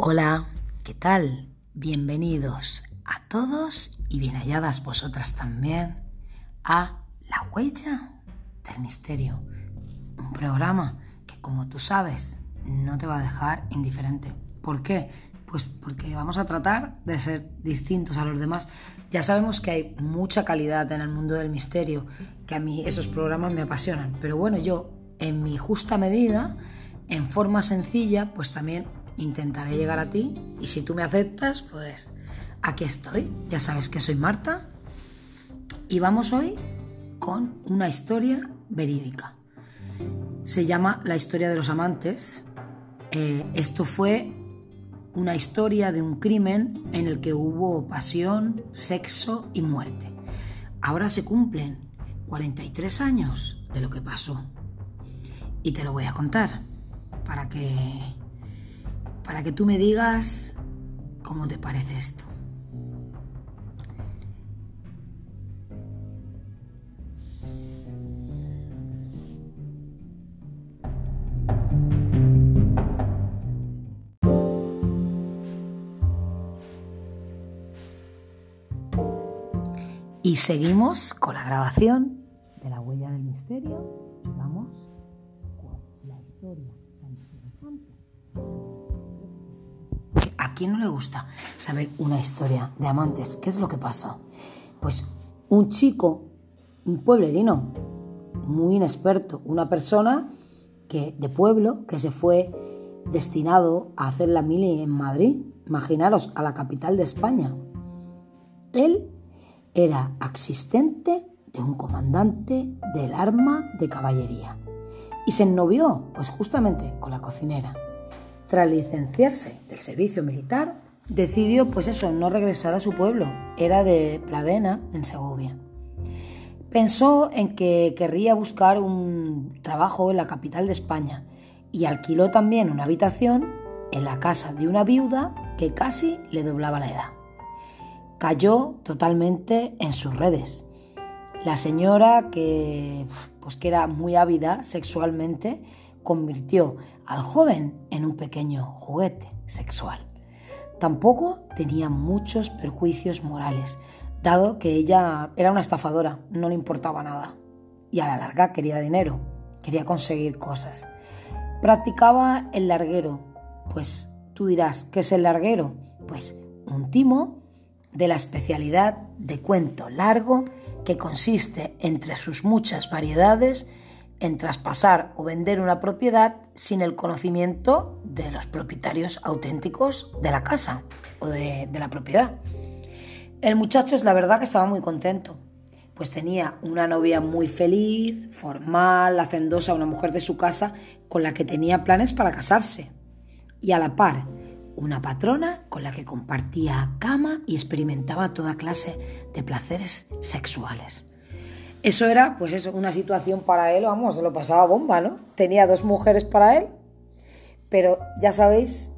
Hola, ¿qué tal? Bienvenidos a todos y bien halladas vosotras también a La Huella del Misterio, un programa que como tú sabes no te va a dejar indiferente. ¿Por qué? Pues porque vamos a tratar de ser distintos a los demás. Ya sabemos que hay mucha calidad en el mundo del misterio, que a mí esos programas me apasionan, pero bueno, yo en mi justa medida, en forma sencilla, pues también intentaré llegar a ti y si tú me aceptas, pues aquí estoy. Ya sabes que soy Marta y vamos hoy con una historia verídica. Se llama La historia de los amantes. Eh, esto fue una historia de un crimen en el que hubo pasión, sexo y muerte. Ahora se cumplen 43 años de lo que pasó. Y te lo voy a contar para que para que tú me digas cómo te parece esto. Y seguimos con la grabación de la huella del misterio vamos con la historia quién no le gusta saber una historia de amantes? ¿Qué es lo que pasó? Pues un chico, un pueblerino, muy inexperto, una persona que de pueblo que se fue destinado a hacer la mili en Madrid, imaginaros, a la capital de España. Él era asistente de un comandante del arma de caballería y se ennovió, pues justamente con la cocinera. Tras licenciarse del servicio militar, decidió, pues eso, no regresar a su pueblo. Era de Pradena, en Segovia. Pensó en que querría buscar un trabajo en la capital de España y alquiló también una habitación en la casa de una viuda que casi le doblaba la edad. Cayó totalmente en sus redes. La señora, que, pues que era muy ávida sexualmente, convirtió al joven en un pequeño juguete sexual. Tampoco tenía muchos perjuicios morales, dado que ella era una estafadora, no le importaba nada. Y a la larga quería dinero, quería conseguir cosas. Practicaba el larguero, pues tú dirás, ¿qué es el larguero? Pues un timo de la especialidad de cuento largo que consiste entre sus muchas variedades en traspasar o vender una propiedad sin el conocimiento de los propietarios auténticos de la casa o de, la propiedad. El muchacho es la verdad que estaba muy contento, pues tenía una novia muy feliz, formal, hacendosa, una mujer de su casa con la que tenía planes para casarse. Y a la par, una patrona con la que compartía cama y experimentaba toda clase de placeres sexuales. Eso era, pues eso, una situación para él, vamos, se lo pasaba bomba, ¿no? Tenía dos mujeres para él, pero ya sabéis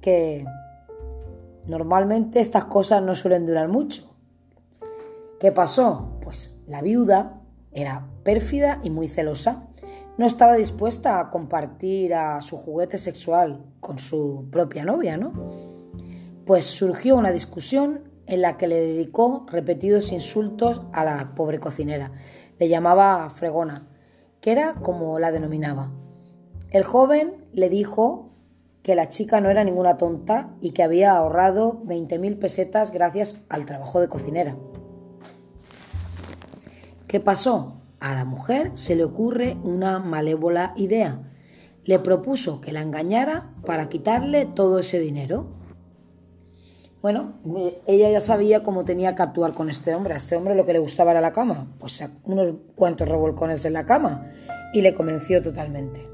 que normalmente estas cosas no suelen durar mucho. ¿Qué pasó? Pues la viuda era pérfida y muy celosa. No estaba dispuesta a compartir a su juguete sexual con su propia novia, ¿no? Pues surgió una discusión en la que le dedicó repetidos insultos a la pobre cocinera. Le llamaba fregona, que era como la denominaba. El joven le dijo que la chica no era ninguna tonta y que había ahorrado 20.000 pesetas gracias al trabajo de cocinera. ¿Qué pasó? A la mujer se le ocurre una malévola idea. Le propuso que la engañara para quitarle todo ese dinero. Bueno, ella ya sabía cómo tenía que actuar con este hombre. A este hombre lo que le gustaba era la cama. Pues unos cuantos revolcones en la cama. Y le convenció totalmente.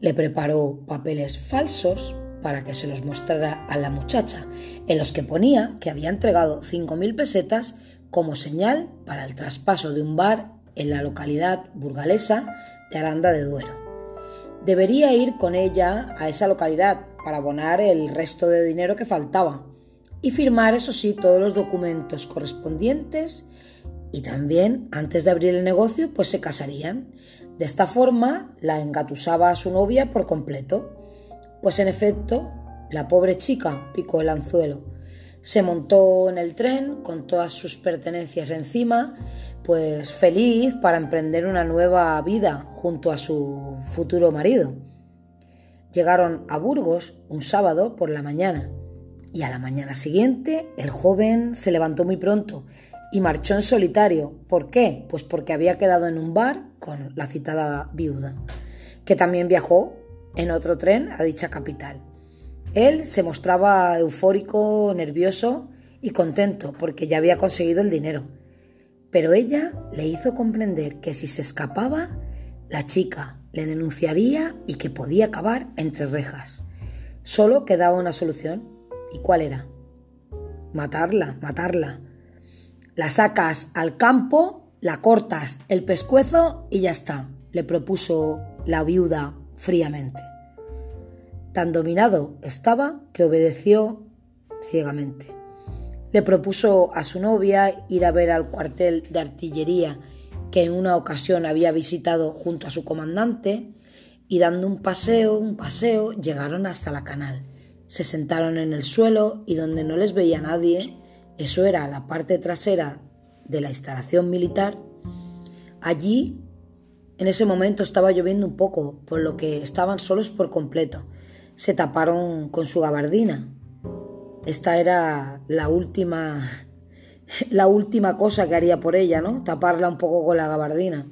Le preparó papeles falsos para que se los mostrara a la muchacha, en los que ponía que había entregado 5.000 pesetas como señal para el traspaso de un bar en la localidad burgalesa de Aranda de Duero debería ir con ella a esa localidad para abonar el resto de dinero que faltaba y firmar, eso sí, todos los documentos correspondientes y también, antes de abrir el negocio, pues se casarían. De esta forma la engatusaba a su novia por completo. Pues en efecto, la pobre chica picó el anzuelo. Se montó en el tren con todas sus pertenencias encima, pues feliz para emprender una nueva vida junto a su futuro marido. Llegaron a Burgos un sábado por la mañana y a la mañana siguiente el joven se levantó muy pronto y marchó en solitario. ¿Por qué? Pues porque había quedado en un bar con la citada viuda, que también viajó en otro tren a dicha capital. Él se mostraba eufórico, nervioso y contento porque ya había conseguido el dinero. Pero ella le hizo comprender que si se escapaba, la chica le denunciaría y que podía acabar entre rejas. Solo quedaba una solución. ¿Y cuál era? Matarla, matarla. La sacas al campo, la cortas el pescuezo y ya está, le propuso la viuda fríamente. Tan dominado estaba que obedeció ciegamente. Le propuso a su novia ir a ver al cuartel de artillería que en una ocasión había visitado junto a su comandante y dando un paseo, un paseo, llegaron hasta la canal. Se sentaron en el suelo y donde no les veía nadie, eso era la parte trasera de la instalación militar, allí en ese momento estaba lloviendo un poco, por lo que estaban solos por completo. Se taparon con su gabardina. Esta era la última la última cosa que haría por ella, ¿no? Taparla un poco con la gabardina.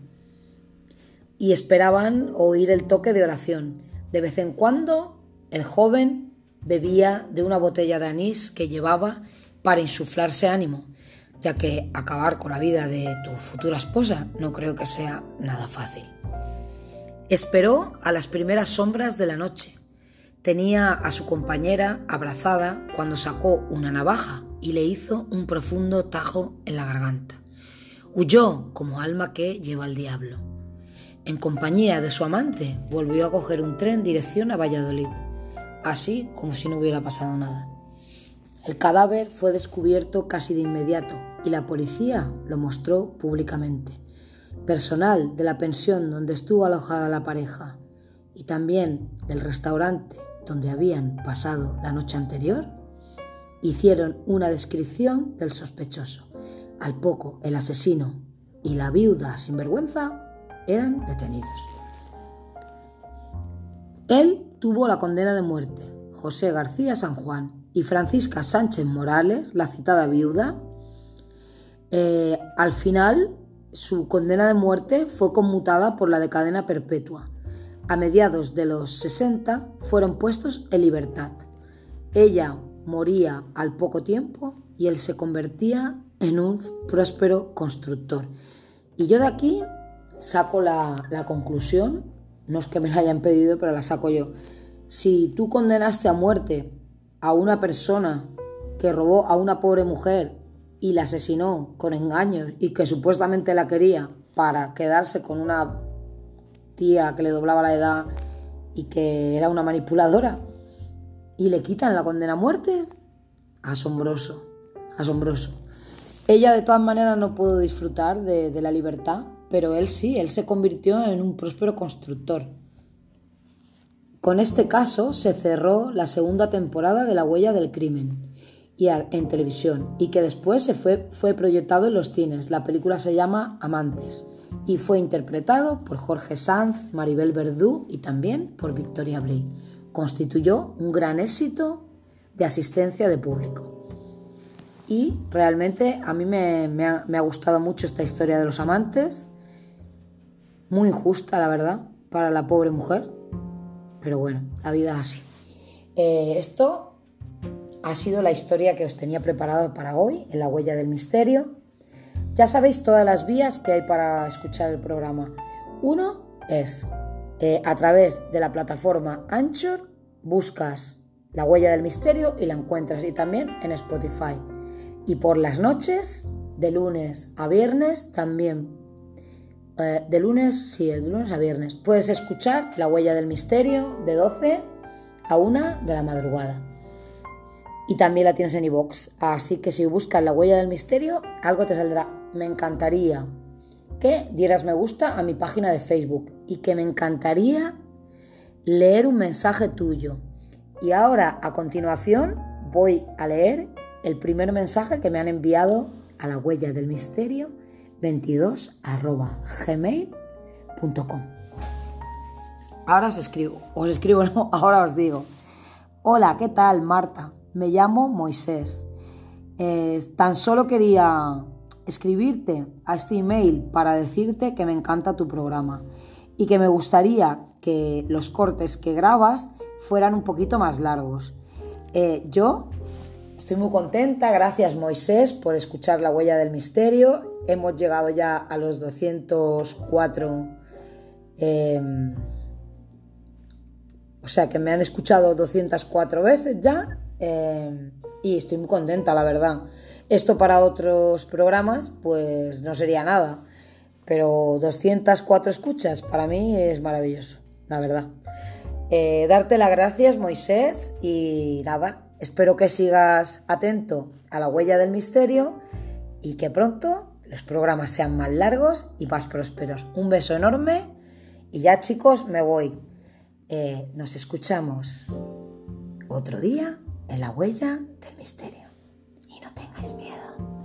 Y esperaban oír el toque de oración. De vez en cuando el joven bebía de una botella de anís que llevaba para insuflarse ánimo, ya que acabar con la vida de tu futura esposa no creo que sea nada fácil. Esperó a las primeras sombras de la noche. Tenía a su compañera abrazada cuando sacó una navaja y le hizo un profundo tajo en la garganta. Huyó como alma que lleva al diablo. En compañía de su amante, volvió a coger un tren dirección a Valladolid, así como si no hubiera pasado nada. El cadáver fue descubierto casi de inmediato y la policía lo mostró públicamente. Personal de la pensión donde estuvo alojada la pareja y también del restaurante donde habían pasado la noche anterior hicieron una descripción del sospechoso. Al poco, el asesino y la viuda sin vergüenza eran detenidos. Él tuvo la condena de muerte. José García San Juan y Francisca Sánchez Morales, la citada viuda, eh, al final su condena de muerte fue conmutada por la de cadena perpetua. A mediados de los 60 fueron puestos en libertad. Ella moría al poco tiempo y él se convertía en un próspero constructor. Y yo de aquí saco la, conclusión, no es que me la hayan pedido, pero la saco yo. Si tú condenaste a muerte a una persona que robó a una pobre mujer y la asesinó con engaños y que supuestamente la quería para quedarse con una tía que le doblaba la edad y que era una manipuladora, y le quitan la condena a muerte. Asombroso, asombroso. Ella de todas maneras no pudo disfrutar de, la libertad, pero él sí, él se convirtió en un próspero constructor. Con este caso se cerró la segunda temporada de La huella del crimen y en televisión y que después se fue, fue proyectado en los cines. La película se llama Amantes y fue interpretado por Jorge Sanz, Maribel Verdú y también por Victoria Abril constituyó un gran éxito de asistencia de público. Y realmente a mí me, ha, gustado mucho esta historia de los amantes, muy injusta la verdad para la pobre mujer, pero bueno, la vida es así. Eh, esto ha sido la historia que os tenía preparado para hoy, en la huella del misterio. Ya sabéis todas las vías que hay para escuchar el programa. Uno es eh, a través de la plataforma Anchor buscas la huella del misterio y la encuentras y también en Spotify. Y por las noches, de lunes a viernes también. Eh, de lunes, sí, de lunes a viernes. Puedes escuchar la huella del misterio de 12 a 1 de la madrugada. Y también la tienes en iVoox. Así que si buscas la huella del misterio, algo te saldrá. Me encantaría que dieras me gusta a mi página de Facebook y que me encantaría leer un mensaje tuyo. Y ahora, a continuación, voy a leer el primer mensaje que me han enviado a la huella del misterio 22 gmail.com. Ahora os escribo, os escribo, no, ahora os digo. Hola, ¿qué tal, Marta? Me llamo Moisés. Eh, tan solo quería escribirte a este email para decirte que me encanta tu programa y que me gustaría que los cortes que grabas fueran un poquito más largos. Eh, yo estoy muy contenta, gracias Moisés por escuchar la huella del misterio. Hemos llegado ya a los 204, em, o sea que me han escuchado 204 veces ya em, y estoy muy contenta, la verdad. Esto para otros programas pues no sería nada pero 204 escuchas para mí es maravilloso, la verdad. Eh, darte las gracias, Moisés, y nada, espero que sigas atento a la huella del misterio y que pronto los programas sean más largos y más prósperos. Un beso enorme y ya chicos, me voy. Eh, nos escuchamos otro día en la huella del misterio no tengáis miedo.